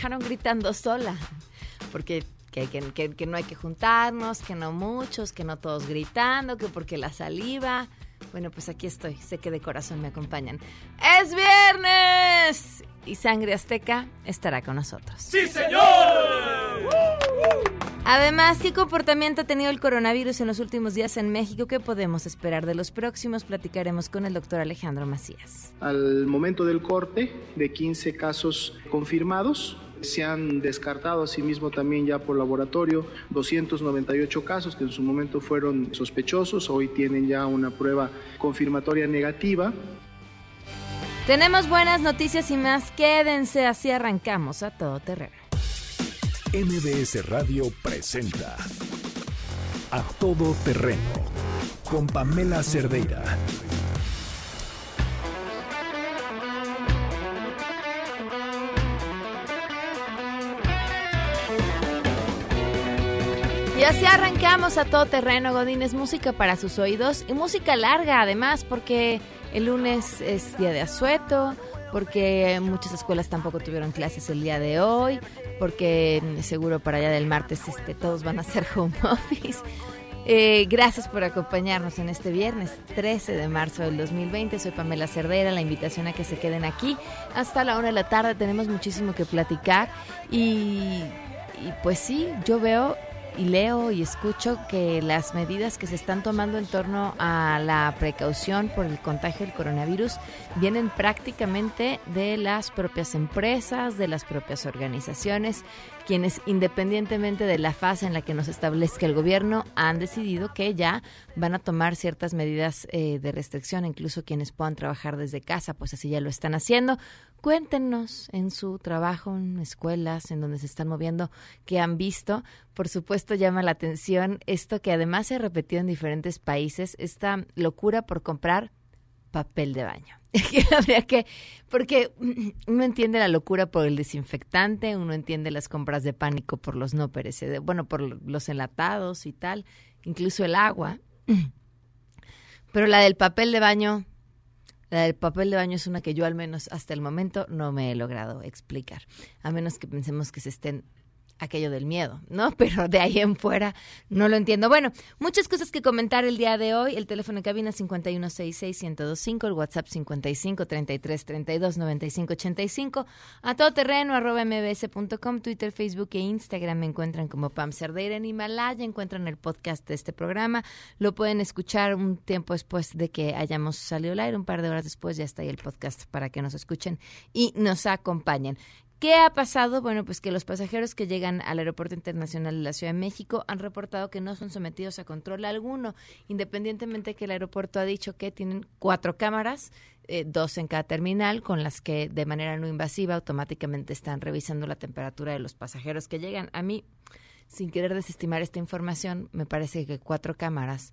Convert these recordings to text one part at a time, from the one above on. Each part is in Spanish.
dejaron gritando sola, porque que, que, que, no hay que juntarnos, que no muchos, que no todos gritando, que porque la saliva. Bueno, pues aquí estoy, sé que de corazón me acompañan. ¡Es viernes! Y Sangre Azteca estará con nosotros. ¡Sí, señor! Además, ¿qué comportamiento ha tenido el coronavirus en los últimos días en México? ¿Qué podemos esperar de los próximos? Platicaremos con el doctor Alejandro Macías. Al momento del corte, de 15 casos confirmados, se han descartado asimismo también ya por laboratorio 298 casos que en su momento fueron sospechosos, hoy tienen ya una prueba confirmatoria negativa. Tenemos buenas noticias y más, quédense, así arrancamos a todo terreno. MBS Radio presenta A Todo Terreno con Pamela Cerdeira. Y así arrancamos a todo terreno, Godines, música para sus oídos y música larga además, porque el lunes es día de asueto, porque muchas escuelas tampoco tuvieron clases el día de hoy, porque seguro para allá del martes este, todos van a hacer home office. Eh, gracias por acompañarnos en este viernes 13 de marzo del 2020. Soy Pamela Cerdera. La invitación a que se queden aquí hasta la una de la tarde. Tenemos muchísimo que platicar. Y pues sí, yo veo y leo y escucho que las medidas que se están tomando en torno a la precaución por el contagio del coronavirus vienen prácticamente de las propias empresas, de las propias organizaciones, quienes independientemente de la fase en la que nos establezca el gobierno han decidido que ya van a tomar ciertas medidas eh, de restricción, incluso quienes puedan trabajar desde casa, pues así ya lo están haciendo. Cuéntenos en su trabajo, en escuelas, en donde se están moviendo, qué han visto. Por supuesto, llama la atención esto que además se ha repetido en diferentes países, esta locura por comprar papel de baño. Habría que, porque uno entiende la locura por el desinfectante, uno entiende las compras de pánico por los no perecederos, bueno, por los enlatados y tal, incluso el agua. Pero la del papel de baño, la del papel de baño es una que yo al menos hasta el momento no me he logrado explicar, a menos que pensemos que se estén aquello del miedo, ¿no? Pero de ahí en fuera no lo entiendo. Bueno, muchas cosas que comentar el día de hoy. El teléfono de cabina 5166-1025, el WhatsApp 5533329585, a todoterreno arroba mbs.com, Twitter, Facebook e Instagram me encuentran como Pam Cerdeira en Himalaya, encuentran el podcast de este programa, lo pueden escuchar un tiempo después de que hayamos salido al aire, un par de horas después ya está ahí el podcast para que nos escuchen y nos acompañen. ¿Qué ha pasado? Bueno, pues que los pasajeros que llegan al Aeropuerto Internacional de la Ciudad de México han reportado que no son sometidos a control alguno, independientemente que el aeropuerto ha dicho que tienen cuatro cámaras, eh, dos en cada terminal, con las que de manera no invasiva automáticamente están revisando la temperatura de los pasajeros que llegan. A mí, sin querer desestimar esta información, me parece que cuatro cámaras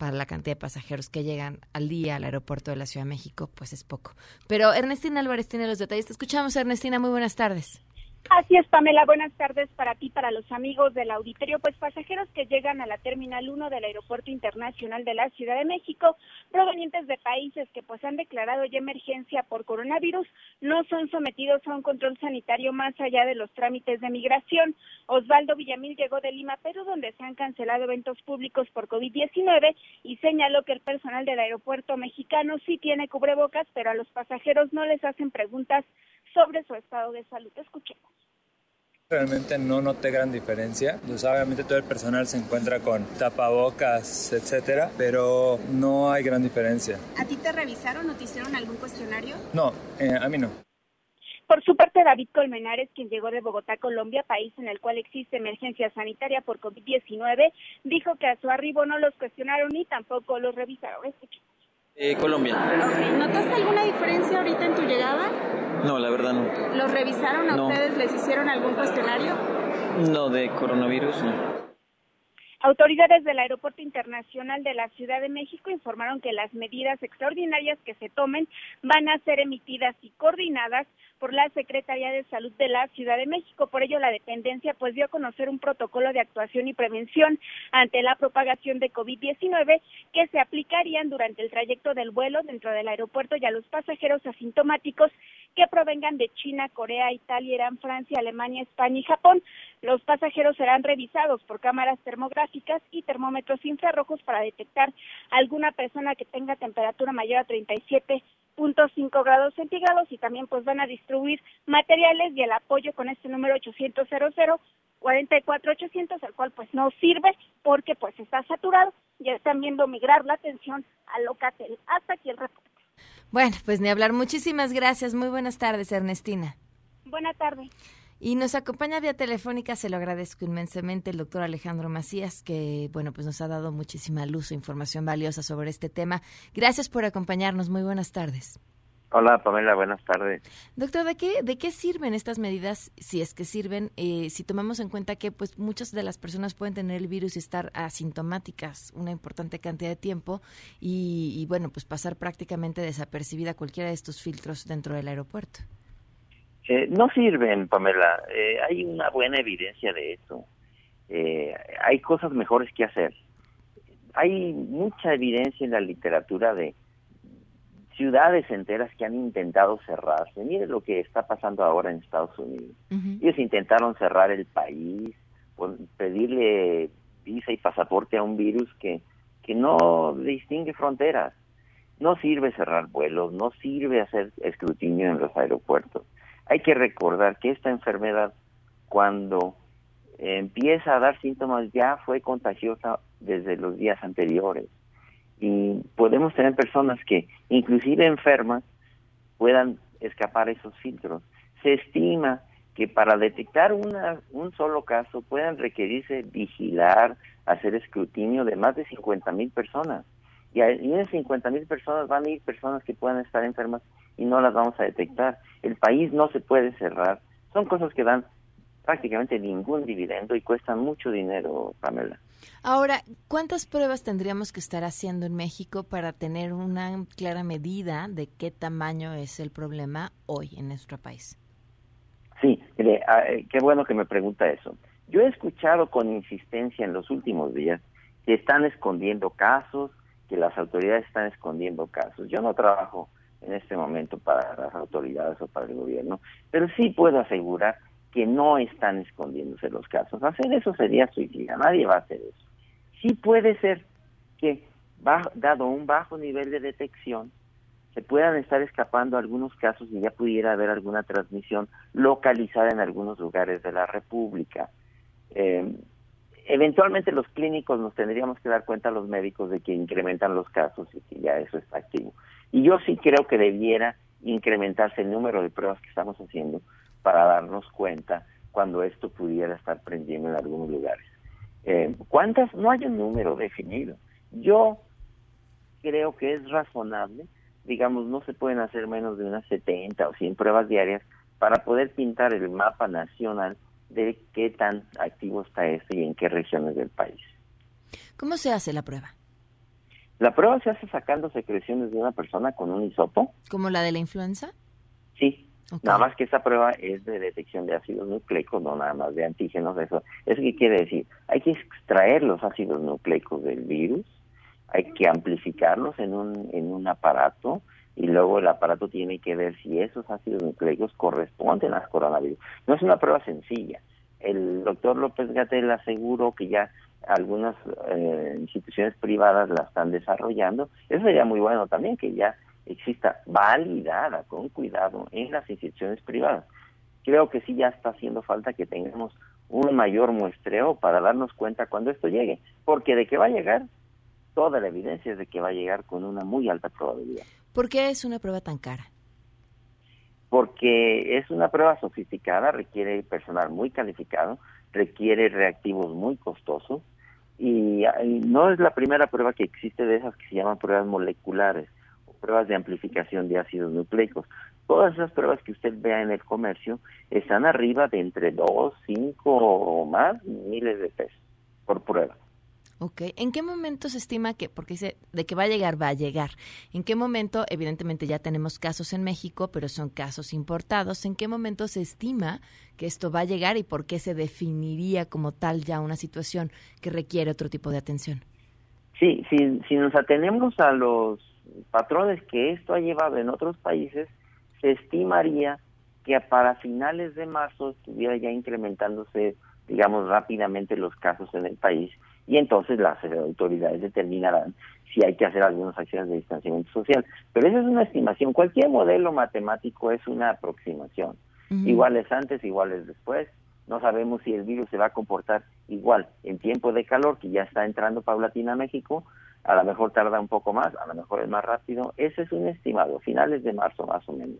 para la cantidad de pasajeros que llegan al día al aeropuerto de la Ciudad de México, pues es poco. Pero Ernestina Álvarez tiene los detalles. Te escuchamos, Ernestina. Muy buenas tardes. Así es, Pamela. Buenas tardes para ti, para los amigos del auditorio. Pues pasajeros que llegan a la Terminal 1 del Aeropuerto Internacional de la Ciudad de México, provenientes de países que pues han declarado ya emergencia por coronavirus, no son sometidos a un control sanitario más allá de los trámites de migración. Osvaldo Villamil llegó de Lima, Perú, donde se han cancelado eventos públicos por COVID-19 y señaló que el personal del aeropuerto mexicano sí tiene cubrebocas, pero a los pasajeros no les hacen preguntas sobre su estado de salud. Escuchemos. Realmente no noté gran diferencia. Pues obviamente todo el personal se encuentra con tapabocas, etcétera, pero no hay gran diferencia. ¿A ti te revisaron o te hicieron algún cuestionario? No, eh, a mí no. Por su parte, David Colmenares, quien llegó de Bogotá, Colombia, país en el cual existe emergencia sanitaria por COVID-19, dijo que a su arribo no los cuestionaron ni tampoco los revisaron. Eh, Colombia. ¿Notaste alguna diferencia ahorita en tu llegada? No, la verdad no. ¿Los revisaron a ustedes? ¿Les hicieron algún cuestionario? No, de coronavirus no. Autoridades del Aeropuerto Internacional de la Ciudad de México informaron que las medidas extraordinarias que se tomen van a ser emitidas y coordinadas por la Secretaría de Salud de la Ciudad de México. Por ello, la dependencia pues dio a conocer un protocolo de actuación y prevención ante la propagación de COVID-19 que se aplicarían durante el trayecto del vuelo dentro del aeropuerto y a los pasajeros asintomáticos que provengan de China, Corea, Italia, Irán, Francia, Alemania, España y Japón. Los pasajeros serán revisados por cámaras termográficas y termómetros infrarrojos para detectar alguna persona que tenga temperatura mayor a 37.5 grados centígrados y también pues van a distribuir materiales y el apoyo con este número 800 00 44800 el cual pues no sirve porque pues está saturado. Ya están viendo migrar la atención a Locatel. Hasta aquí el reporte. Bueno, pues ni hablar. Muchísimas gracias. Muy buenas tardes, Ernestina. Buenas tardes. Y nos acompaña vía telefónica, se lo agradezco inmensamente, el doctor Alejandro Macías, que, bueno, pues nos ha dado muchísima luz e información valiosa sobre este tema. Gracias por acompañarnos. Muy buenas tardes. Hola Pamela, buenas tardes. Doctor, ¿de qué, de qué sirven estas medidas, si es que sirven, eh, si tomamos en cuenta que pues muchas de las personas pueden tener el virus y estar asintomáticas una importante cantidad de tiempo y, y bueno, pues pasar prácticamente desapercibida cualquiera de estos filtros dentro del aeropuerto? Eh, no sirven, Pamela. Eh, hay una buena evidencia de eso. Eh, hay cosas mejores que hacer. Hay mucha evidencia en la literatura de ciudades enteras que han intentado cerrarse. Mire lo que está pasando ahora en Estados Unidos. Ellos intentaron cerrar el país, pedirle visa y pasaporte a un virus que, que no distingue fronteras. No sirve cerrar vuelos, no sirve hacer escrutinio en los aeropuertos. Hay que recordar que esta enfermedad, cuando empieza a dar síntomas, ya fue contagiosa desde los días anteriores. Y podemos tener personas que, inclusive enfermas, puedan escapar esos filtros. Se estima que para detectar una, un solo caso puedan requerirse vigilar, hacer escrutinio de más de 50 mil personas. Y en esas 50 mil personas van a ir personas que puedan estar enfermas y no las vamos a detectar. El país no se puede cerrar. Son cosas que dan prácticamente ningún dividendo y cuestan mucho dinero, Pamela. Ahora, ¿cuántas pruebas tendríamos que estar haciendo en México para tener una clara medida de qué tamaño es el problema hoy en nuestro país? Sí, ah, eh, qué bueno que me pregunta eso. Yo he escuchado con insistencia en los últimos días que están escondiendo casos, que las autoridades están escondiendo casos. Yo no trabajo en este momento para las autoridades o para el gobierno, pero sí puedo asegurar que no están escondiéndose los casos. Hacer eso sería suicida, nadie va a hacer eso. Sí puede ser que, dado un bajo nivel de detección, se puedan estar escapando algunos casos y ya pudiera haber alguna transmisión localizada en algunos lugares de la República. Eh, eventualmente los clínicos nos tendríamos que dar cuenta los médicos de que incrementan los casos y que ya eso está activo. Y yo sí creo que debiera incrementarse el número de pruebas que estamos haciendo para darnos cuenta cuando esto pudiera estar prendiendo en algunos lugares. Eh, ¿Cuántas? No hay un número definido. Yo creo que es razonable, digamos, no se pueden hacer menos de unas 70 o 100 pruebas diarias para poder pintar el mapa nacional de qué tan activo está esto y en qué regiones del país. ¿Cómo se hace la prueba? La prueba se hace sacando secreciones de una persona con un hisopo. ¿Como la de la influenza? Sí. Nada más que esa prueba es de detección de ácidos nucleicos, no nada más de antígenos. Eso, ¿Eso qué quiere decir? Hay que extraer los ácidos nucleicos del virus, hay que amplificarlos en un, en un aparato y luego el aparato tiene que ver si esos ácidos nucleicos corresponden al coronavirus. No es una prueba sencilla. El doctor López Gatel aseguró que ya algunas eh, instituciones privadas la están desarrollando. Eso sería muy bueno también, que ya exista validada con cuidado en las instituciones privadas. Creo que sí ya está haciendo falta que tengamos un mayor muestreo para darnos cuenta cuando esto llegue, porque de que va a llegar, toda la evidencia es de que va a llegar con una muy alta probabilidad. ¿Por qué es una prueba tan cara? Porque es una prueba sofisticada, requiere personal muy calificado, requiere reactivos muy costosos y, no es la primera prueba que existe de esas que se llaman pruebas moleculares pruebas de amplificación de ácidos nucleicos. Todas esas pruebas que usted vea en el comercio están arriba de entre 2, 5 o más miles de pesos por prueba. Ok, ¿en qué momento se estima que, porque dice, de que va a llegar, va a llegar? ¿En qué momento, evidentemente ya tenemos casos en México, pero son casos importados, ¿en qué momento se estima que esto va a llegar y por qué se definiría como tal ya una situación que requiere otro tipo de atención? Sí, si, si nos atenemos a los patrones que esto ha llevado en otros países, se estimaría que para finales de marzo estuviera ya incrementándose, digamos, rápidamente los casos en el país y entonces las autoridades determinarán si hay que hacer algunas acciones de distanciamiento social. Pero esa es una estimación. Cualquier modelo matemático es una aproximación. Iguales antes, iguales después. No sabemos si el virus se va a comportar igual en tiempo de calor, que ya está entrando paulatina a México, a lo mejor tarda un poco más, a lo mejor es más rápido. Ese es un estimado, finales de marzo más o menos.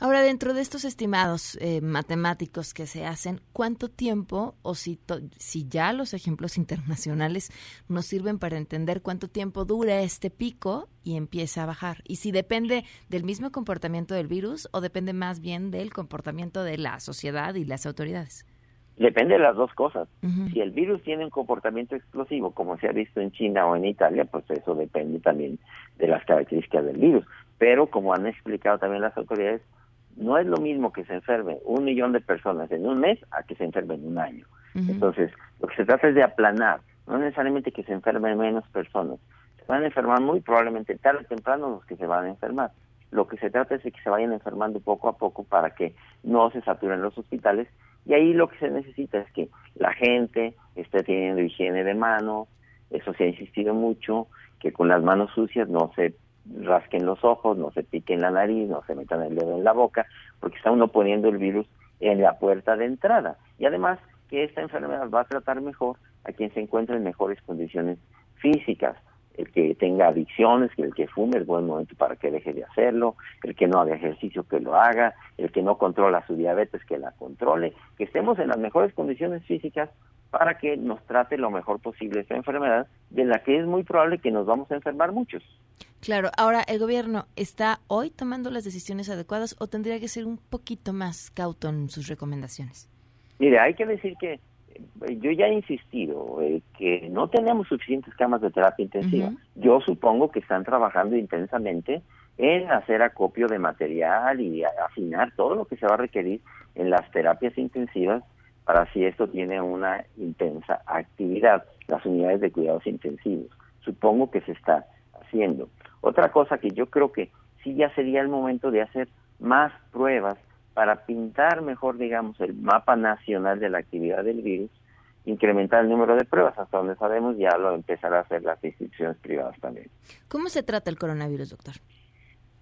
Ahora, dentro de estos estimados eh, matemáticos que se hacen, ¿cuánto tiempo, o si, si ya los ejemplos internacionales nos sirven para entender cuánto tiempo dura este pico y empieza a bajar? Y si depende del mismo comportamiento del virus o depende más bien del comportamiento de la sociedad y las autoridades. Depende de las dos cosas. Si el virus tiene un comportamiento explosivo, como se ha visto en China o en Italia, pues eso depende también de las características del virus. Pero como han explicado también las autoridades, no es lo mismo que se enferme un millón de personas en un mes a que se enferme en un año. Entonces, lo que se trata es de aplanar, no necesariamente que se enfermen menos personas. Se van a enfermar muy probablemente tarde o temprano los que se van a enfermar. Lo que se trata es de que se vayan enfermando poco a poco para que no se saturen los hospitales y ahí lo que se necesita es que la gente esté teniendo higiene de manos, eso se ha insistido mucho, que con las manos sucias no se rasquen los ojos, no se piquen la nariz, no se metan el dedo en la boca, porque está uno poniendo el virus en la puerta de entrada. Y además que esta enfermedad va a tratar mejor a quien se encuentra en mejores condiciones físicas. El que tenga adicciones, el que fume es buen momento para que deje de hacerlo, el que no haga ejercicio que lo haga, el que no controla su diabetes que la controle, que estemos en las mejores condiciones físicas para que nos trate lo mejor posible esta enfermedad, de la que es muy probable que nos vamos a enfermar muchos. Claro, ahora el gobierno está hoy tomando las decisiones adecuadas o tendría que ser un poquito más cauto en sus recomendaciones. Mire, hay que decir que yo ya he insistido eh, que no tenemos suficientes camas de terapia intensiva. Yo supongo que están trabajando intensamente en hacer acopio de material y afinar todo lo que se va a requerir en las terapias intensivas para si esto tiene una intensa actividad, las unidades de cuidados intensivos. Supongo que se está haciendo. Otra cosa que yo creo que sí ya sería el momento de hacer más pruebas para pintar mejor, digamos, el mapa nacional de la actividad del virus, incrementar el número de pruebas. Hasta donde sabemos ya lo empezará a hacer las instituciones privadas también. ¿Cómo se trata el coronavirus, doctor?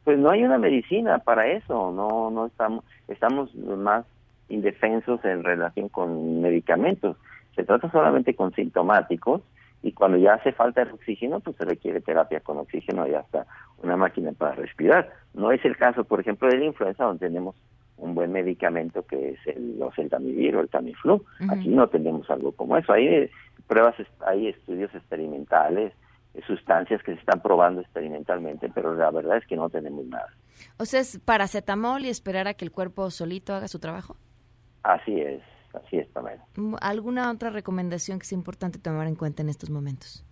Pues no hay una medicina para eso, no no estamos estamos más indefensos en relación con medicamentos. Se trata solamente con sintomáticos y cuando ya hace falta el oxígeno, pues se requiere terapia con oxígeno y hasta una máquina para respirar. No es el caso, por ejemplo, de la influenza, donde tenemos un buen medicamento que es el, los, el Tamiflu o el Tamiflu. Aquí no tenemos algo como eso. Hay pruebas, hay estudios experimentales, sustancias que se están probando experimentalmente, pero la verdad es que no tenemos nada. O sea, es paracetamol y esperar a que el cuerpo solito haga su trabajo. Así es, así es, Pamela. ¿Alguna otra recomendación que sea importante tomar en cuenta en estos momentos?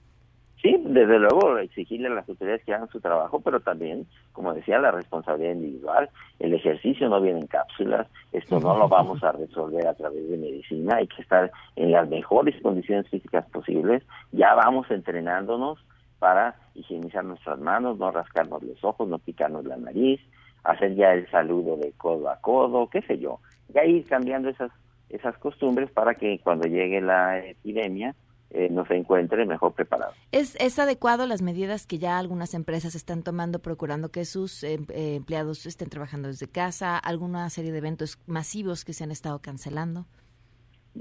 Sí, desde luego exigirle a las autoridades que hagan su trabajo, pero también, como decía, la responsabilidad individual. El ejercicio no viene en cápsulas, esto no lo vamos a resolver a través de medicina, hay que estar en las mejores condiciones físicas posibles. Ya vamos entrenándonos para higienizar nuestras manos, no rascarnos los ojos, no picarnos la nariz, hacer ya el saludo de codo a codo, qué sé yo. Ya ir cambiando esas esas costumbres para que cuando llegue la epidemia eh, nos encuentre mejor preparados. ¿Es, ¿Es adecuado las medidas que ya algunas empresas están tomando, procurando que sus em, eh, empleados estén trabajando desde casa, alguna serie de eventos masivos que se han estado cancelando?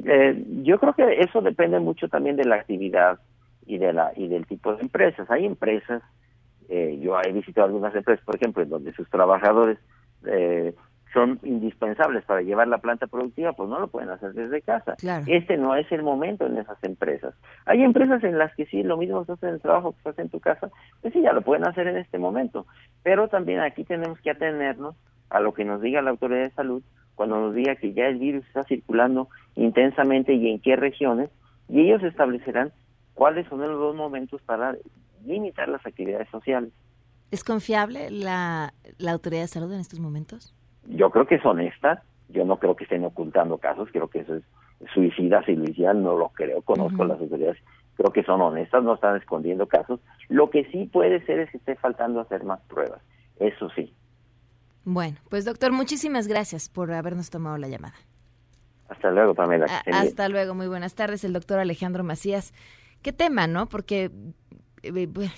Eh, yo creo que eso depende mucho también de la actividad y de la y del tipo de empresas. Hay empresas, yo he visitado algunas empresas, por ejemplo, en donde sus trabajadores son indispensables para llevar la planta productiva, pues no lo pueden hacer desde casa. Este no es el momento en esas empresas. Hay empresas en las que sí, lo mismo se hace en el trabajo que se hace en tu casa, pues sí, ya lo pueden hacer en este momento. Pero también aquí tenemos que atenernos a lo que nos diga la autoridad de salud cuando nos diga que ya el virus está circulando intensamente y en qué regiones, y ellos establecerán cuáles son los dos momentos para limitar las actividades sociales. ¿Es confiable la, la autoridad de salud en estos momentos? Yo creo que es honesta, yo no creo que estén ocultando casos, creo que eso es suicida, si lo no lo creo, conozco las autoridades, creo que son honestas, no están escondiendo casos. Lo que sí puede ser es que esté faltando hacer más pruebas, eso sí. Bueno, pues doctor, muchísimas gracias por habernos tomado la llamada. Hasta luego, Pamela. hasta luego, muy buenas tardes, el doctor Alejandro Macías. Qué tema, ¿no? Porque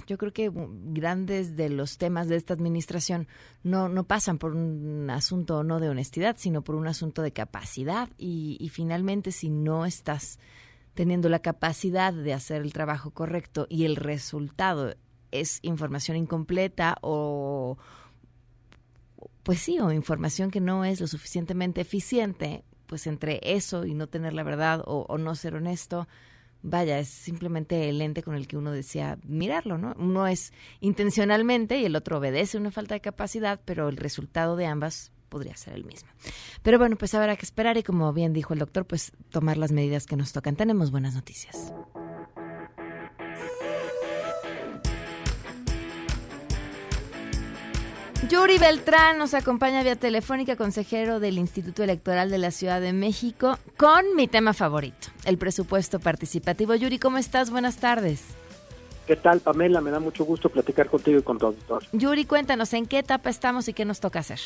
yo creo que grandes de los temas de esta administración no, no pasan por un asunto no de honestidad, sino por un asunto de capacidad. Y, finalmente, si no estás teniendo la capacidad de hacer el trabajo correcto y el resultado es información incompleta o pues sí, o información que no es lo suficientemente eficiente, pues entre eso y no tener la verdad o no ser honesto, vaya, es simplemente el ente con el que uno desea mirarlo, ¿no? Uno es intencionalmente y el otro obedece una falta de capacidad, pero el resultado de ambas podría ser el mismo. Pero bueno, pues habrá que esperar y como bien dijo el doctor, pues tomar las medidas que nos tocan. Tenemos buenas noticias. Yuri Beltrán nos acompaña vía telefónica, consejero del Instituto Electoral de la Ciudad de México, con mi tema favorito, el presupuesto participativo. Yuri, ¿cómo estás? Buenas tardes. ¿Qué tal, Pamela? Me da mucho gusto platicar contigo y con tu auditor. Yuri, cuéntanos, ¿en qué etapa estamos y qué nos toca hacer?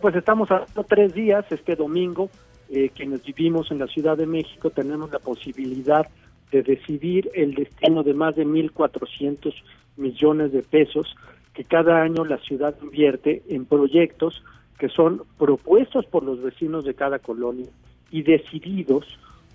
Pues estamos a tres días, este domingo, eh, quienes vivimos en la Ciudad de México tenemos la posibilidad de decidir el destino de más de 1.400 millones de pesos que cada año la ciudad invierte en proyectos que son propuestos por los vecinos de cada colonia y decididos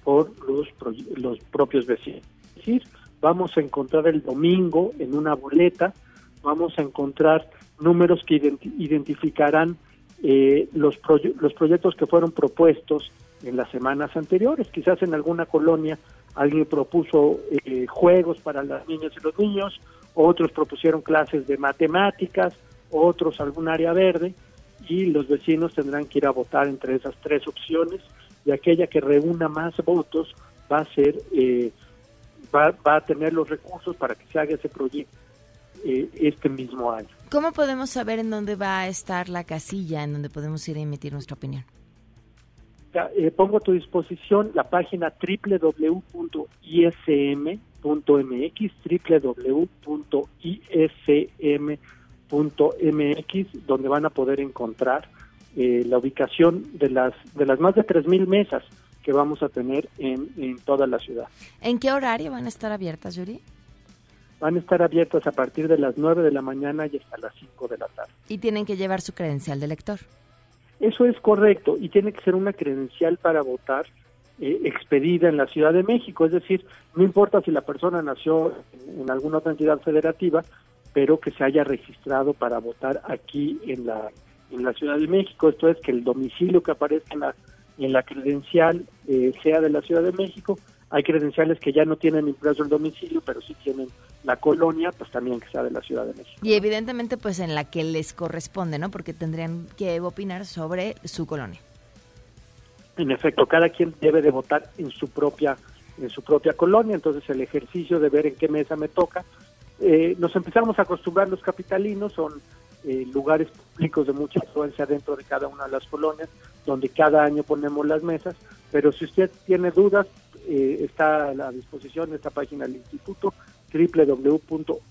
por los, los propios vecinos. Es decir, vamos a encontrar el domingo en una boleta, vamos a encontrar números que identificarán eh, los, los proyectos que fueron propuestos en las semanas anteriores. Quizás en alguna colonia alguien propuso eh, juegos para las niñas y los niños, otros propusieron clases de matemáticas, otros algún área verde, y los vecinos tendrán que ir a votar entre esas tres opciones, y aquella que reúna más votos va a ser, eh, va, a tener los recursos para que se haga ese proyecto eh, este mismo año. ¿Cómo podemos saber en dónde va a estar la casilla en donde podemos ir a emitir nuestra opinión? Eh, pongo a tu disposición la página www.ism www.ism.mx, www.ism.mx, donde van a poder encontrar eh, la ubicación de las, de las más de 3.000 mesas que vamos a tener en, en toda la ciudad. ¿En qué horario van a estar abiertas, Yuri? Van a estar abiertas a partir de las 9 de la mañana y hasta las 5 de la tarde. ¿Y tienen que llevar su credencial de lector? Eso es correcto y tiene que ser una credencial para votar eh, expedida en la Ciudad de México, es decir, no importa si la persona nació en, alguna otra entidad federativa, pero que se haya registrado para votar aquí en la en la Ciudad de México, esto es que el domicilio que aparezca en la en la credencial eh, sea de la Ciudad de México. Hay credenciales que ya no tienen impreso el domicilio, pero sí tienen la colonia, pues también que sea de la Ciudad de México. Y evidentemente, pues en la que les corresponde, ¿no? Porque tendrían que opinar sobre su colonia en efecto, cada quien debe de votar en su propia en su propia colonia, entonces el ejercicio de ver en qué mesa me toca. Eh, nos empezamos a acostumbrar los capitalinos, son eh, lugares públicos de mucha influencia dentro de cada una de las colonias, donde cada año ponemos las mesas, pero si usted tiene dudas, eh, está a la disposición esta página del instituto www.ism.mx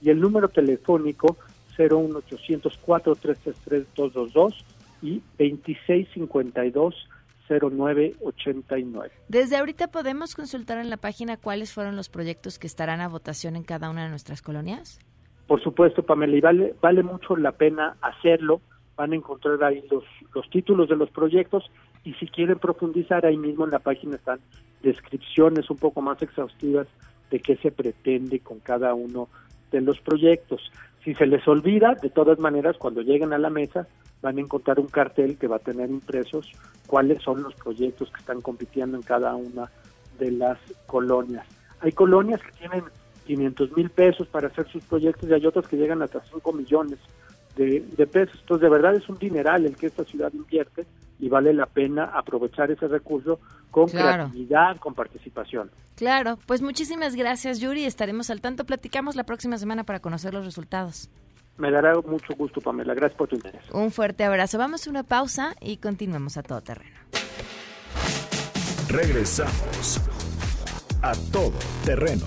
y el número telefónico 01800 4333 222 y 2652-0989. Desde ahorita podemos consultar en la página cuáles fueron los proyectos que estarán a votación en cada una de nuestras colonias. Por supuesto, Pamela, y vale, vale mucho la pena hacerlo. Van a encontrar ahí los, los títulos de los proyectos y si quieren profundizar, ahí mismo en la página están descripciones un poco más exhaustivas de qué se pretende con cada uno de los proyectos. Si se les olvida, de todas maneras, cuando lleguen a la mesa, van a encontrar un cartel que va a tener impresos cuáles son los proyectos que están compitiendo en cada una de las colonias. Hay colonias que tienen 500 mil pesos para hacer sus proyectos y hay otras que llegan hasta 5 millones de, pesos. Entonces, de verdad es un dineral el que esta ciudad invierte y vale la pena aprovechar ese recurso con creatividad, con participación. Claro, pues muchísimas gracias Yuri, estaremos al tanto, platicamos la próxima semana para conocer los resultados. Me dará mucho gusto, Pamela. Gracias por tu interés. Un fuerte abrazo. Vamos a una pausa y continuamos a todo terreno. Regresamos a todo terreno.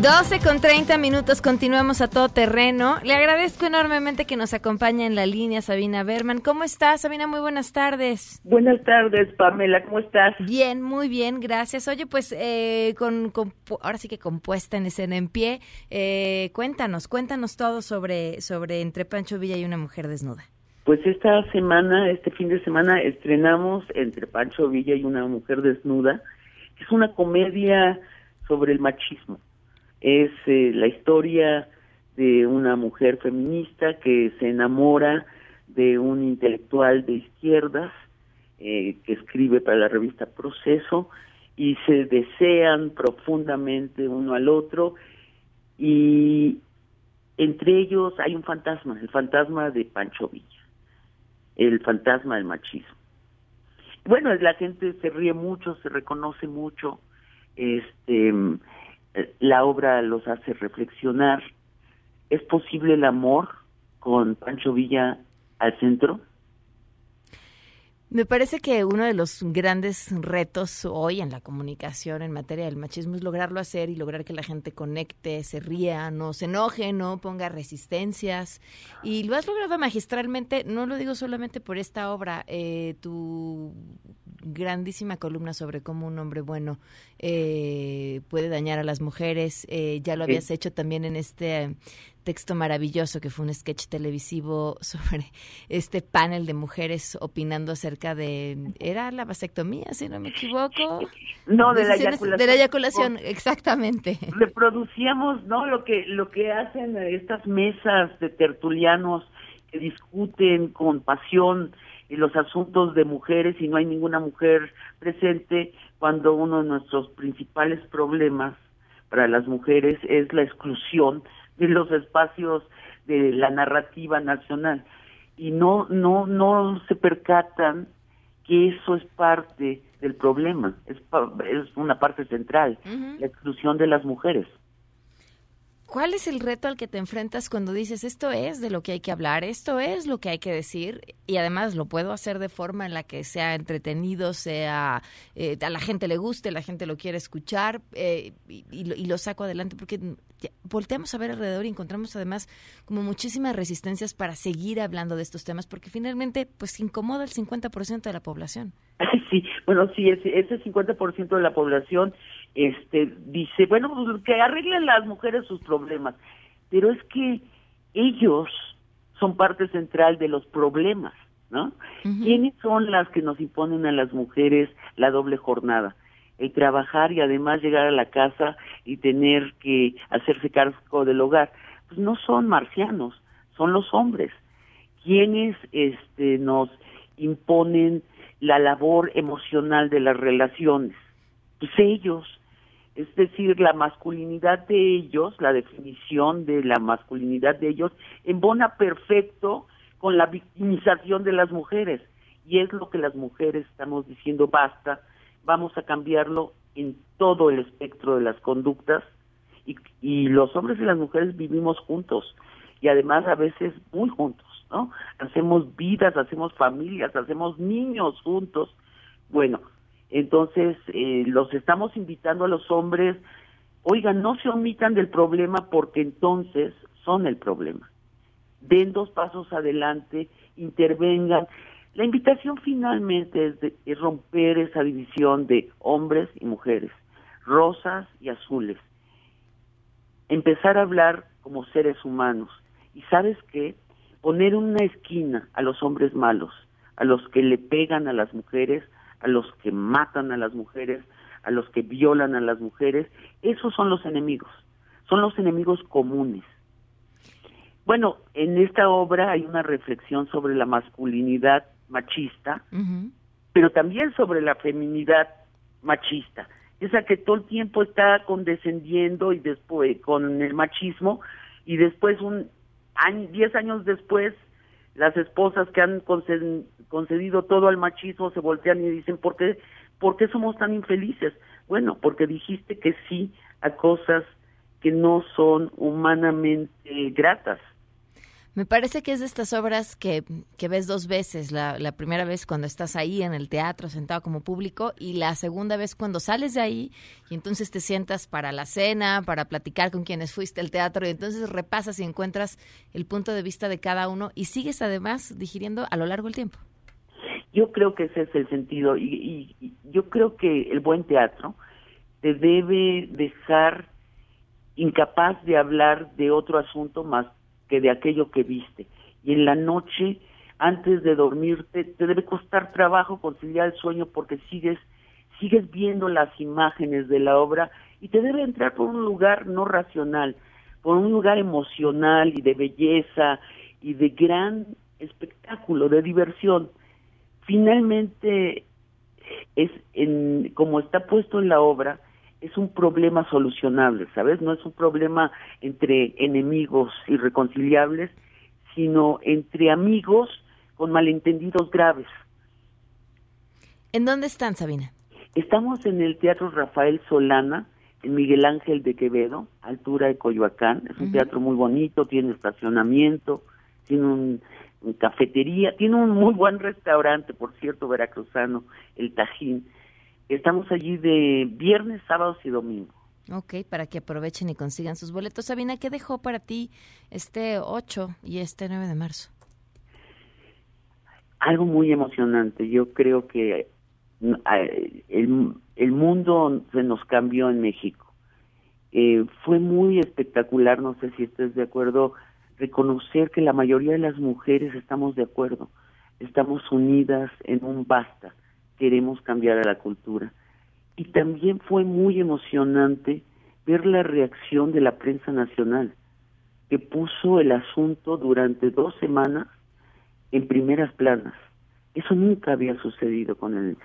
12 con 30 minutos, continuamos a todo terreno. Le agradezco enormemente que nos acompañe en la línea Sabina Berman. ¿Cómo estás, Sabina? Muy buenas tardes. Buenas tardes, Pamela, ¿cómo estás? Bien, muy bien, gracias. Oye, pues eh, con, ahora sí que compuesta en escena en pie, eh, cuéntanos, cuéntanos todo sobre, sobre Entre Pancho Villa y una mujer desnuda. Pues esta semana, este fin de semana, estrenamos Entre Pancho Villa y una mujer desnuda. Es una comedia sobre el machismo es eh, la historia de una mujer feminista que se enamora de un intelectual de izquierdas eh, que escribe para la revista Proceso y se desean profundamente uno al otro y entre ellos hay un fantasma, el fantasma de Pancho Villa, el fantasma del machismo. Bueno, la gente se ríe mucho, se reconoce mucho, este la obra los hace reflexionar. ¿Es posible el amor con Pancho Villa al centro? Me parece que uno de los grandes retos hoy en la comunicación en materia del machismo es lograrlo hacer y lograr que la gente conecte, se ría, no se enoje, no ponga resistencias. Y lo has logrado magistralmente, no lo digo solamente por esta obra, eh, tu grandísima columna sobre cómo un hombre bueno eh, puede dañar a las mujeres. Eh, ya lo habías hecho también en este texto maravilloso que fue un sketch televisivo sobre este panel de mujeres opinando acerca de era la vasectomía si no me equivoco. No de la eyaculación. de la eyaculación exactamente. Reproducíamos no lo que lo que hacen estas mesas de tertulianos que discuten con pasión los asuntos de mujeres y no hay ninguna mujer presente cuando uno de nuestros principales problemas para las mujeres es la exclusión de los espacios de la narrativa nacional. Y no no no se percatan que eso es parte del problema es es una parte central la exclusión de las mujeres ¿Cuál es el reto al que te enfrentas cuando dices esto es de lo que hay que hablar, esto es lo que hay que decir y además lo puedo hacer de forma en la que sea entretenido, sea eh, a la gente le guste, la gente lo quiere escuchar eh, y, lo, saco adelante porque volteamos a ver alrededor y encontramos además como muchísimas resistencias para seguir hablando de estos temas porque finalmente pues incomoda el 50% de la población. Sí, bueno, sí, ese, ese 50% de la población este dice, bueno, pues que arreglen las mujeres sus problemas, pero es que ellos son parte central de los problemas, ¿no? ¿Quiénes son las que nos imponen a las mujeres la doble jornada? El trabajar y además llegar a la casa y tener que hacerse cargo del hogar. Pues no son marcianos, son los hombres. quienes este, nos imponen la labor emocional de las relaciones? Pues ellos, es decir, la masculinidad de ellos, la definición de la masculinidad de ellos, embona perfecto con la victimización de las mujeres. Y es lo que las mujeres estamos diciendo, basta, vamos a cambiarlo en todo el espectro de las conductas. Y, y los hombres y las mujeres vivimos juntos y además a veces muy juntos, ¿no? Hacemos vidas, hacemos familias, hacemos niños juntos. Bueno, entonces, eh, los estamos invitando a los hombres, oigan, no se omitan del problema porque entonces son el problema. Den dos pasos adelante, intervengan. La invitación finalmente es, de, es romper esa división de hombres y mujeres, rosas y azules. Empezar a hablar como seres humanos. Y sabes qué? Poner una esquina a los hombres malos, a los que le pegan a las mujeres, a los que matan a las mujeres, a los que violan a las mujeres, esos son los enemigos, son los enemigos comunes. Bueno, en esta obra hay una reflexión sobre la masculinidad machista, pero también sobre la feminidad machista, esa que todo el tiempo está condescendiendo y después con el machismo y después un año, diez años después las esposas que han concedido todo al machismo se voltean y dicen ¿por qué, ¿por qué somos tan infelices? Bueno, porque dijiste que sí a cosas que no son humanamente gratas. Me parece que es de estas obras que, ves dos veces. La, la, primera vez cuando estás ahí en el teatro sentado como público y la segunda vez cuando sales de ahí y entonces te sientas para la cena, para platicar con quienes fuiste al teatro y entonces repasas y encuentras el punto de vista de cada uno y sigues además digiriendo a lo largo del tiempo. Yo creo que ese es el sentido y, y yo creo que el buen teatro te debe dejar incapaz de hablar de otro asunto más que de aquello que viste. Y en la noche, antes de dormirte, te debe costar trabajo conciliar el sueño porque sigues, sigues viendo las imágenes de la obra y te debe entrar por un lugar no racional, por un lugar emocional y de belleza y de gran espectáculo, de diversión. Finalmente, es en, como está puesto en la obra, es un problema solucionable, ¿sabes? No es un problema entre enemigos irreconciliables, sino entre amigos con malentendidos graves. ¿En dónde están, Sabina? Estamos en el Teatro Rafael Solana, en Miguel Ángel de Quevedo, altura de Coyoacán. Es un teatro muy bonito, tiene estacionamiento, tiene un, un, cafetería, tiene un muy buen restaurante, por cierto, veracruzano, el Tajín Estamos allí de viernes, sábados y domingo. Ok, para que aprovechen y consigan sus boletos. Sabina, ¿qué dejó para ti este 8 y este 9 de marzo? Algo muy emocionante. Yo creo que eh, el, el mundo se nos cambió en México. Eh, fue muy espectacular, no sé si estés de acuerdo, reconocer que la mayoría de las mujeres estamos de acuerdo, estamos unidas en un basta queremos cambiar a la cultura. Y también fue muy emocionante ver la reacción de la prensa nacional, que puso el asunto durante dos semanas en primeras planas. Eso nunca había sucedido con, el,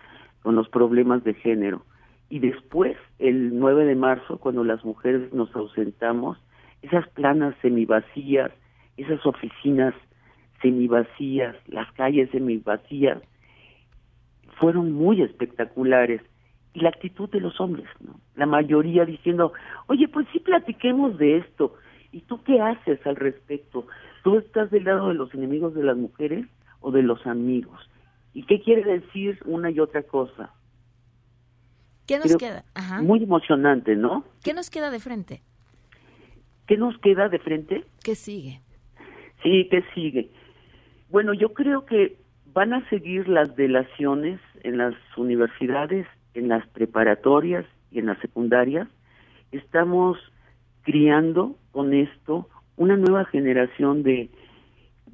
con los problemas de género. Y después, el 9 de marzo, cuando las mujeres nos ausentamos, esas planas semivacías, esas oficinas semivacías, las calles semivacías, fueron muy espectaculares. Y la actitud de los hombres, ¿no? La mayoría diciendo, oye, pues sí platiquemos de esto. ¿Y tú qué haces al respecto? ¿Tú estás del lado de los enemigos de las mujeres o de los amigos? ¿Y qué quiere decir una y otra cosa? ¿Qué nos queda? Muy emocionante, ¿no? ¿Qué nos queda de frente? ¿Qué nos queda de frente? ¿Qué sigue? Sí, ¿qué sigue? Bueno, yo creo que van a seguir las delaciones en las universidades, en las preparatorias y en las secundarias. Estamos criando con esto una nueva generación de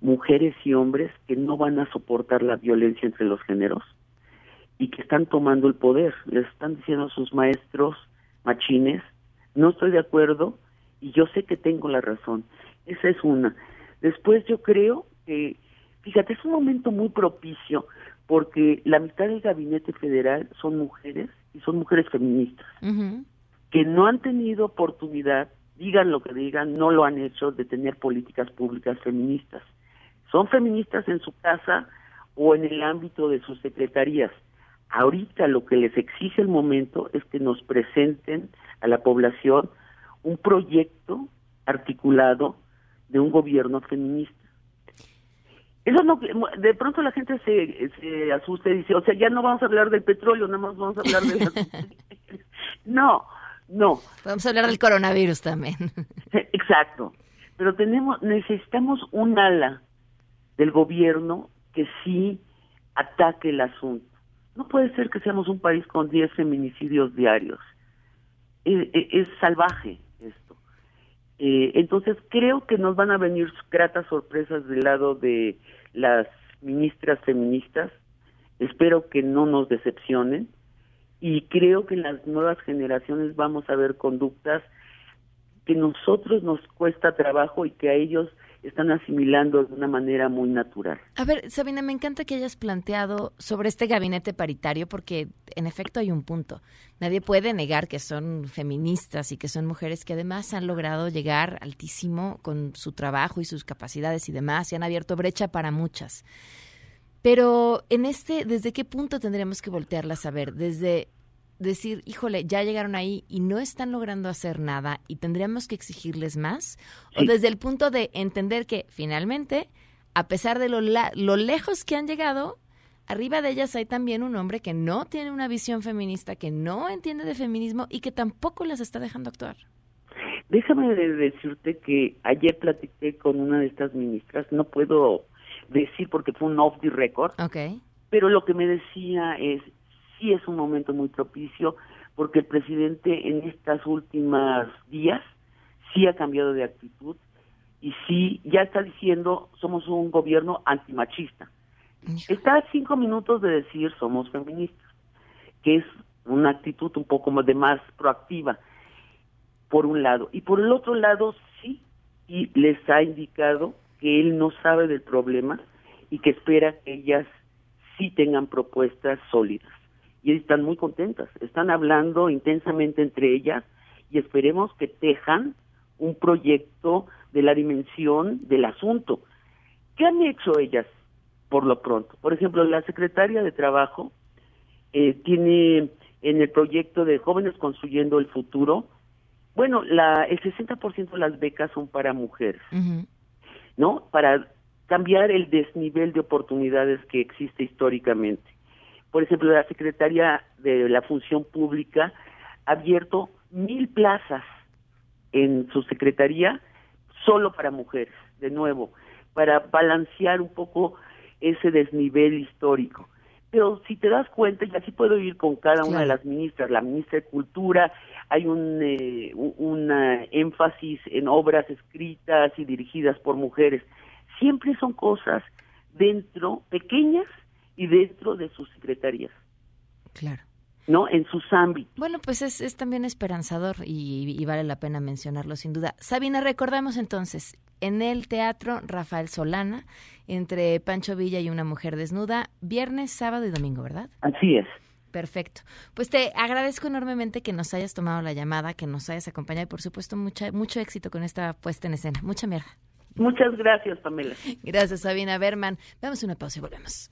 mujeres y hombres que no van a soportar la violencia entre los géneros y que están tomando el poder. Les están diciendo a sus maestros machines, no estoy de acuerdo y yo sé que tengo la razón. Esa es una. Después yo creo que Fíjate, es un momento muy propicio porque la mitad del gabinete federal son mujeres y son mujeres feministas que no han tenido oportunidad, digan lo que digan, no lo han hecho de tener políticas públicas feministas. Son feministas en su casa o en el ámbito de sus secretarías. Ahorita lo que les exige el momento es que nos presenten a la población un proyecto articulado de un gobierno feminista. Eso no, de pronto la gente se, se asusta y dice, o sea, ya no vamos a hablar del petróleo, nada más vamos a hablar de no, no. Vamos a hablar del coronavirus también. Exacto. Pero tenemos, necesitamos un ala del gobierno que sí ataque el asunto. No puede ser que seamos un país con 10 feminicidios diarios. Es, es, es salvaje. Eh, entonces creo que nos van a venir gratas sorpresas del lado de las ministras feministas. Espero que no nos decepcionen y creo que en las nuevas generaciones vamos a ver conductas que nosotros nos cuesta trabajo y que a ellos están asimilando de una manera muy natural. A ver, Sabina, me encanta que hayas planteado sobre este gabinete paritario porque en efecto hay un punto. Nadie puede negar que son feministas y que son mujeres que además han logrado llegar altísimo con su trabajo y sus capacidades y demás y han abierto brecha para muchas. Pero en este, ¿desde qué punto tendremos que voltearlas a ver? Desde decir, híjole, ya llegaron ahí y no están logrando hacer nada y tendríamos que exigirles más? ¿O desde el punto de entender que finalmente, a pesar de lo, lo lejos que han llegado, arriba de ellas hay también un hombre que no tiene una visión feminista, que no entiende de feminismo y que tampoco las está dejando actuar? Déjame decirte que ayer platiqué con una de estas ministras, no puedo decir porque fue un off the record, okay. pero lo que me decía es, sí es un momento muy propicio porque el presidente en estas últimas días sí ha cambiado de actitud y sí ya está diciendo somos un gobierno antimachista. Está a cinco minutos de decir somos feministas, que es una actitud un poco más de más proactiva, por un lado. Y por el otro lado, sí, y les ha indicado que él no sabe del problema y que espera que ellas sí tengan propuestas sólidas y están muy contentas. Están hablando intensamente entre ellas y esperemos que tejan un proyecto de la dimensión del asunto. ¿Qué han hecho ellas por lo pronto? Por ejemplo, la secretaria de Trabajo eh, tiene en el proyecto de Jóvenes Construyendo el Futuro, bueno, la, el 60% de las becas son para mujeres, ¿no? Para cambiar el desnivel de oportunidades que existe históricamente. Por ejemplo, la Secretaría de la Función Pública ha abierto mil plazas en su secretaría solo para mujeres, de nuevo, para balancear un poco ese desnivel histórico. Pero si te das cuenta, y así puedo ir con cada una de las ministras, la ministra de Cultura, hay un eh, énfasis en obras escritas y dirigidas por mujeres. Siempre son cosas dentro, pequeñas, y dentro de sus secretarías. Claro. ¿no? En sus ámbitos. Bueno, pues es, es también esperanzador y, vale la pena mencionarlo sin duda. Sabina, recordamos entonces, en el Teatro Rafael Solana, entre Pancho Villa y una mujer desnuda, viernes, sábado y domingo, ¿verdad? Así es. Perfecto. Pues te agradezco enormemente que nos hayas tomado la llamada, que nos hayas acompañado y por supuesto mucha, mucho éxito con esta puesta en escena. Mucha mierda. Muchas gracias, Pamela. Gracias, Sabina Berman. Damos una pausa y volvemos.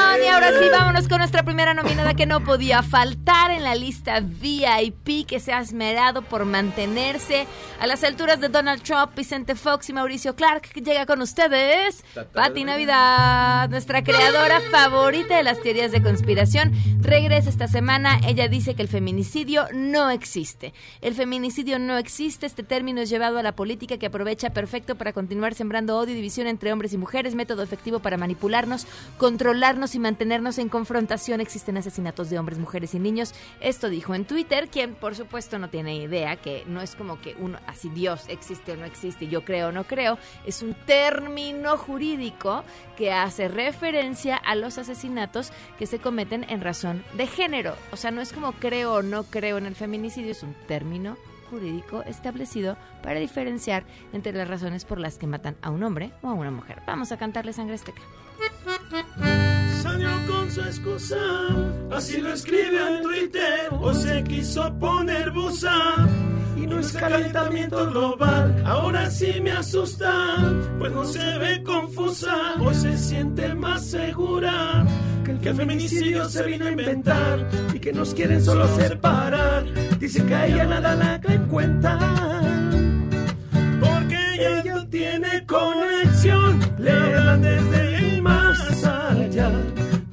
Y ahora sí, vámonos con nuestra primera nominada que no podía faltar en la lista VIP, que se ha esmerado por mantenerse a las alturas de Donald Trump, Vicente Fox y Mauricio Clark. Que llega con ustedes, Pati Navidad, nuestra creadora favorita de las teorías de conspiración. Regresa esta semana. Ella dice que el feminicidio no existe. El feminicidio no existe. Este término es llevado a la política que aprovecha perfecto para continuar sembrando odio y división entre hombres y mujeres, método efectivo para manipularnos, controlarnos y mantenernos en confrontación existen asesinatos de hombres, mujeres y niños. Esto dijo en Twitter, quien por supuesto no tiene idea que no es como que uno, así Dios existe o no existe, yo creo o no creo, es un término jurídico que hace referencia a los asesinatos que se cometen en razón de género. O sea, no es como creo o no creo en el feminicidio, es un término jurídico establecido para diferenciar entre las razones por las que matan a un hombre o a una mujer. Vamos a cantarle sangre esteca con su excusa, así lo escribe en Twitter, o se quiso poner busa. Y no es calentamiento global, ahora sí me asusta, pues no se ve confusa, o se siente más segura que el feminicidio se vino a inventar y que nos quieren solo separar. Dice que a ella nada la en cuenta tiene conexión, le hablan desde el más allá.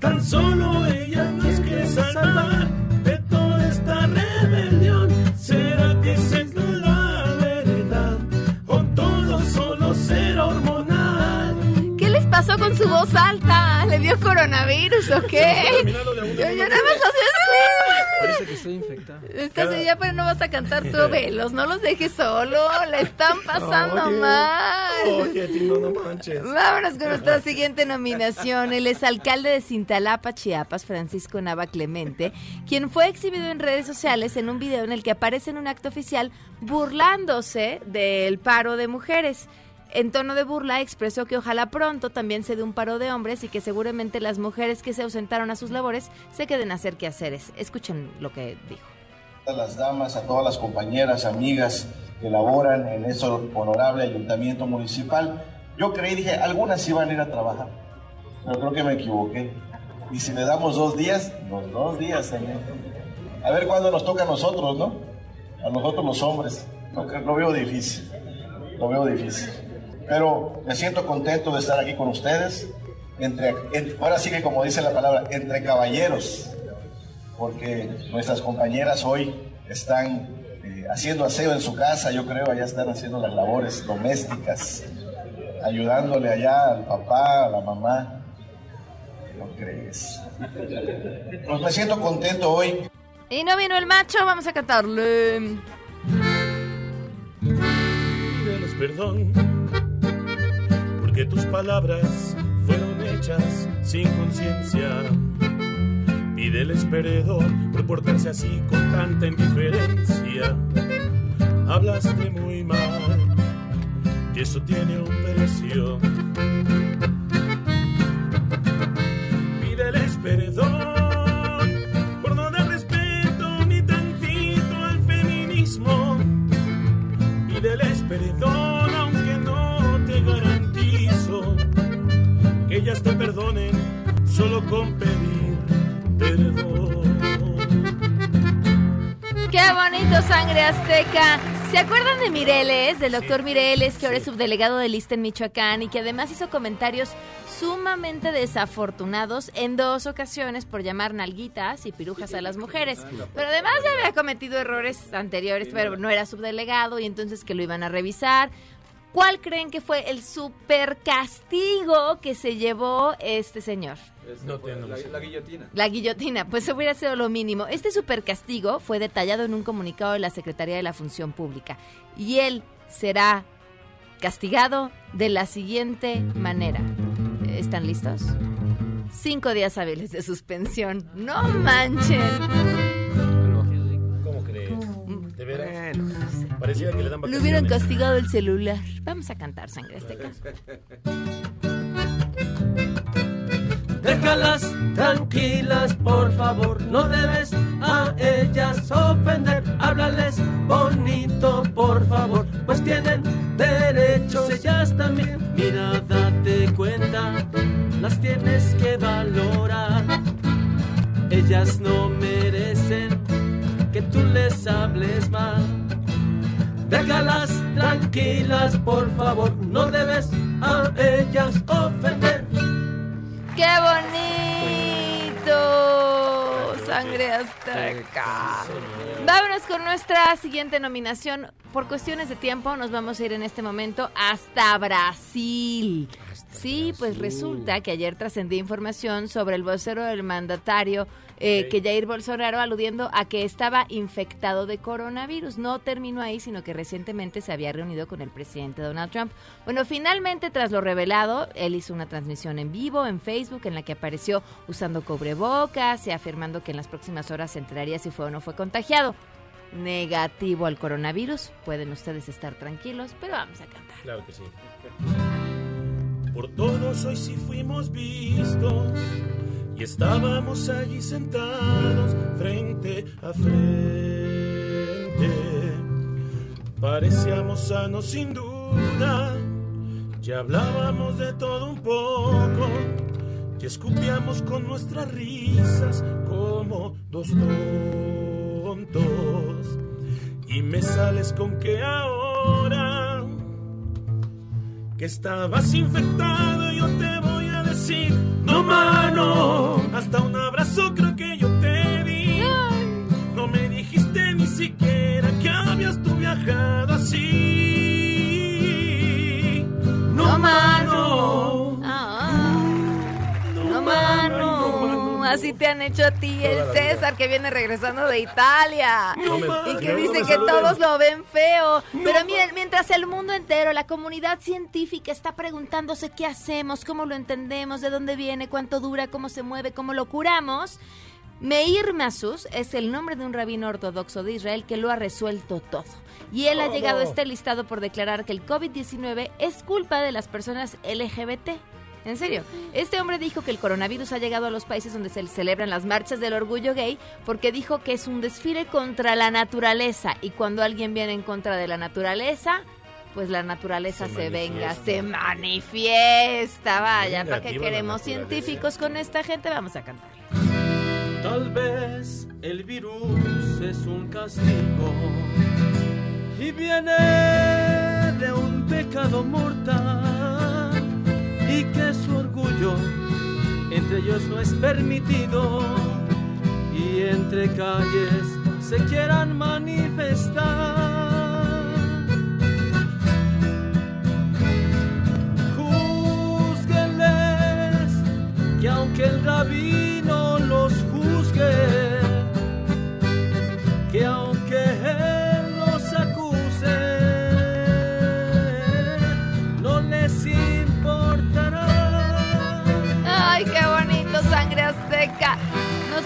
Tan solo ella nos quiere salvar de toda esta rebelión. ¿Será que es la verdad? O todo solo ser hormonal. ¿Qué les pasó con su voz alta? ¿Le dio coronavirus o qué? Yo, yo nada más Parece que estoy infectado. Estás ya, pero no vas a cantar tú, velos. No los dejes solo. Le están pasando Oye, mal. Oye, Tino, no manches. Vámonos con nuestra siguiente nominación. El exalcalde de Cintalapa, Chiapas, Francisco Nava Clemente, quien fue exhibido en redes sociales en un video en el que aparece en un acto oficial burlándose del paro de mujeres. En tono de burla expresó que ojalá pronto también se dé un paro de hombres y que seguramente las mujeres que se ausentaron a sus labores se queden a hacer quehaceres. Escuchen lo que dijo. a las damas, a todas las compañeras, amigas que laboran en ese honorable ayuntamiento municipal. Yo creí, dije, algunas iban a ir a trabajar, pero creo que me equivoqué. Y si le damos dos días, los dos días también. A ver cuándo nos toca a nosotros, ¿no? A nosotros los hombres. Lo, lo veo difícil, lo veo difícil. Pero me siento contento de estar aquí con ustedes. Entre, en- ahora sí que como dice la palabra, entre caballeros porque nuestras compañeras hoy están eh, haciendo aseo en su casa, yo creo, allá están haciendo las labores domésticas, ayudándole allá al papá, a la mamá. ¿No crees? Pues me siento contento hoy. Y no vino el macho, vamos a cantarle. Pídeles perdón, porque tus palabras fueron hechas sin conciencia. Pídeles perdón por portarse así con tanta indiferencia. Hablaste muy mal, y eso tiene un precio. Solo con pedir perdón. ¡Qué bonito, sangre azteca! ¿Se acuerdan de Mireles, del doctor Mireles, que ahora es subdelegado de lista en Michoacán y que además hizo comentarios sumamente desafortunados en dos ocasiones por llamar nalguitas y pirujas a las mujeres? Pero además ya había cometido errores anteriores, pero no era subdelegado y entonces que lo iban a revisar. ¿Cuál creen que fue el super castigo que se llevó este señor? No tengo. la, la guillotina. La guillotina, pues hubiera sido lo mínimo. Este supercastigo fue detallado en un comunicado de la Secretaría de la Función Pública y él será castigado de la siguiente manera. ¿Están listos? Cinco días hábiles de suspensión. ¡No manchen! ¿Cómo crees? ¿De veras? Parecía que le dan Le hubieran castigado el celular. Vamos a cantar sangre azteca. Déjalas tranquilas, por favor, no debes a ellas ofender. Háblales bonito, por favor, pues tienen derechos ellas también. Mira, date cuenta, las tienes que valorar. Ellas no merecen que tú les hables mal. Déjalas tranquilas, por favor, no debes a ellas ofender. ¡Qué bonito! Sangre azteca. Vámonos con nuestra siguiente nominación. Por cuestiones de tiempo, nos vamos a ir en este momento hasta Brasil. Sí, pues resulta que ayer trascendió información sobre el vocero del mandatario, eh, que Jair Bolsonaro, aludiendo a que estaba infectado de coronavirus. No terminó ahí, sino que recientemente se había reunido con el presidente Donald Trump. Bueno, finalmente, tras lo revelado, él hizo una transmisión en vivo en Facebook en la que apareció usando cubrebocas y afirmando que en las próximas horas se enteraría si fue o no fue contagiado. Negativo al coronavirus. Pueden ustedes estar tranquilos, pero vamos a cantar. Claro que sí. Por todos hoy sí fuimos vistos y estábamos allí sentados frente a frente. Parecíamos sanos sin duda, ya hablábamos de todo un poco y escupíamos con nuestras risas como dos tontos. Y me sales con que ahora que estabas infectado. Yo te voy a decir, no mano, hasta un abrazo creo que yo te di. No me dijiste ni siquiera que habías tú viajado así. No mano, Así te han hecho a ti el César que viene regresando de Italia. No y que no dice que todos lo ven feo. Pero miren, mientras el mundo entero, la comunidad científica está preguntándose qué hacemos, cómo lo entendemos, de dónde viene, cuánto dura, cómo se mueve, cómo lo curamos. Meir Masus es el nombre de un rabino ortodoxo de Israel que lo ha resuelto todo. Y él ha llegado a este listado por declarar que el COVID-19 es culpa de las personas LGBT. En serio, este hombre dijo que el coronavirus ha llegado a los países donde se celebran las marchas del orgullo gay porque dijo que es un desfile contra la naturaleza y cuando alguien viene en contra de la naturaleza, pues la naturaleza se, venga, se manifiesta. Vaya, ¿para qué queremos científicos con esta gente? Vamos a cantar. Tal vez el virus es un castigo y viene de un pecado mortal y que su orgullo entre ellos no es permitido y entre calles se quieran manifestar. Júzguenles que aunque el rabino los juzgue,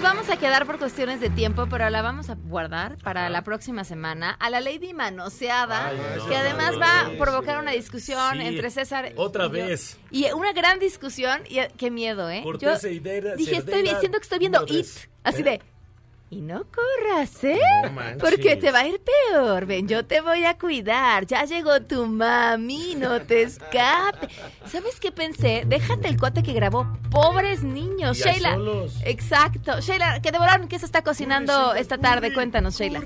vamos a quedar por cuestiones de tiempo, pero la vamos a guardar para la próxima semana a la Lady Manoseada, Ay, no, que además no, va a provocar una discusión Sí, entre César otra y yo. vez. Y una gran discusión, y qué miedo, ¿eh? Cortés Yo e Idera- dije, estoy siento que estoy viendo It, así ¿Eh? de... Y no corras, ¿eh? No. Porque te va a ir peor. Ven, yo te voy a cuidar. Ya llegó tu mami, no te escape. ¿Sabes qué pensé? Déjate el cuate que grabó. Pobres niños. Y Sheila. solos. Exacto. Sheila, que devoraron, ¿qué se está cocinando esta tarde? Cuéntanos, Sheila.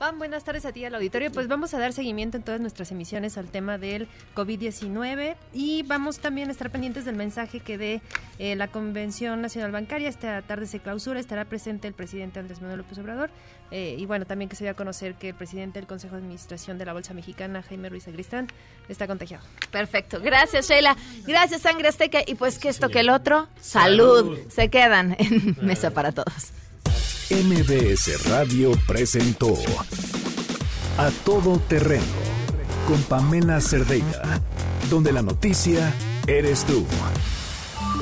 Pam, buenas tardes a ti al auditorio. Pues vamos a dar seguimiento en todas nuestras emisiones al tema del COVID-19 y vamos también a estar pendientes del mensaje que dé eh, la Convención Nacional Bancaria. Esta tarde se clausura, estará presente el presidente Andrés Manuel López Obrador eh, y bueno, también que se dio a conocer que el presidente del Consejo de Administración de la Bolsa Mexicana, Jaime Ruiz Agristán, está contagiado. Perfecto. Gracias, Sheila. Gracias, Sangre Azteca. Y pues que esto que el otro, salud. Se quedan en Mesa para Todos. MBS Radio presentó A Todo Terreno con Pamela Cerdeira, donde la noticia eres tú.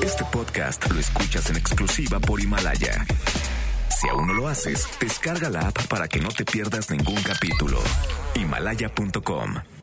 Este podcast lo escuchas en exclusiva por Himalaya. Si aún no lo haces, descarga la app para que no te pierdas ningún capítulo. Himalaya.com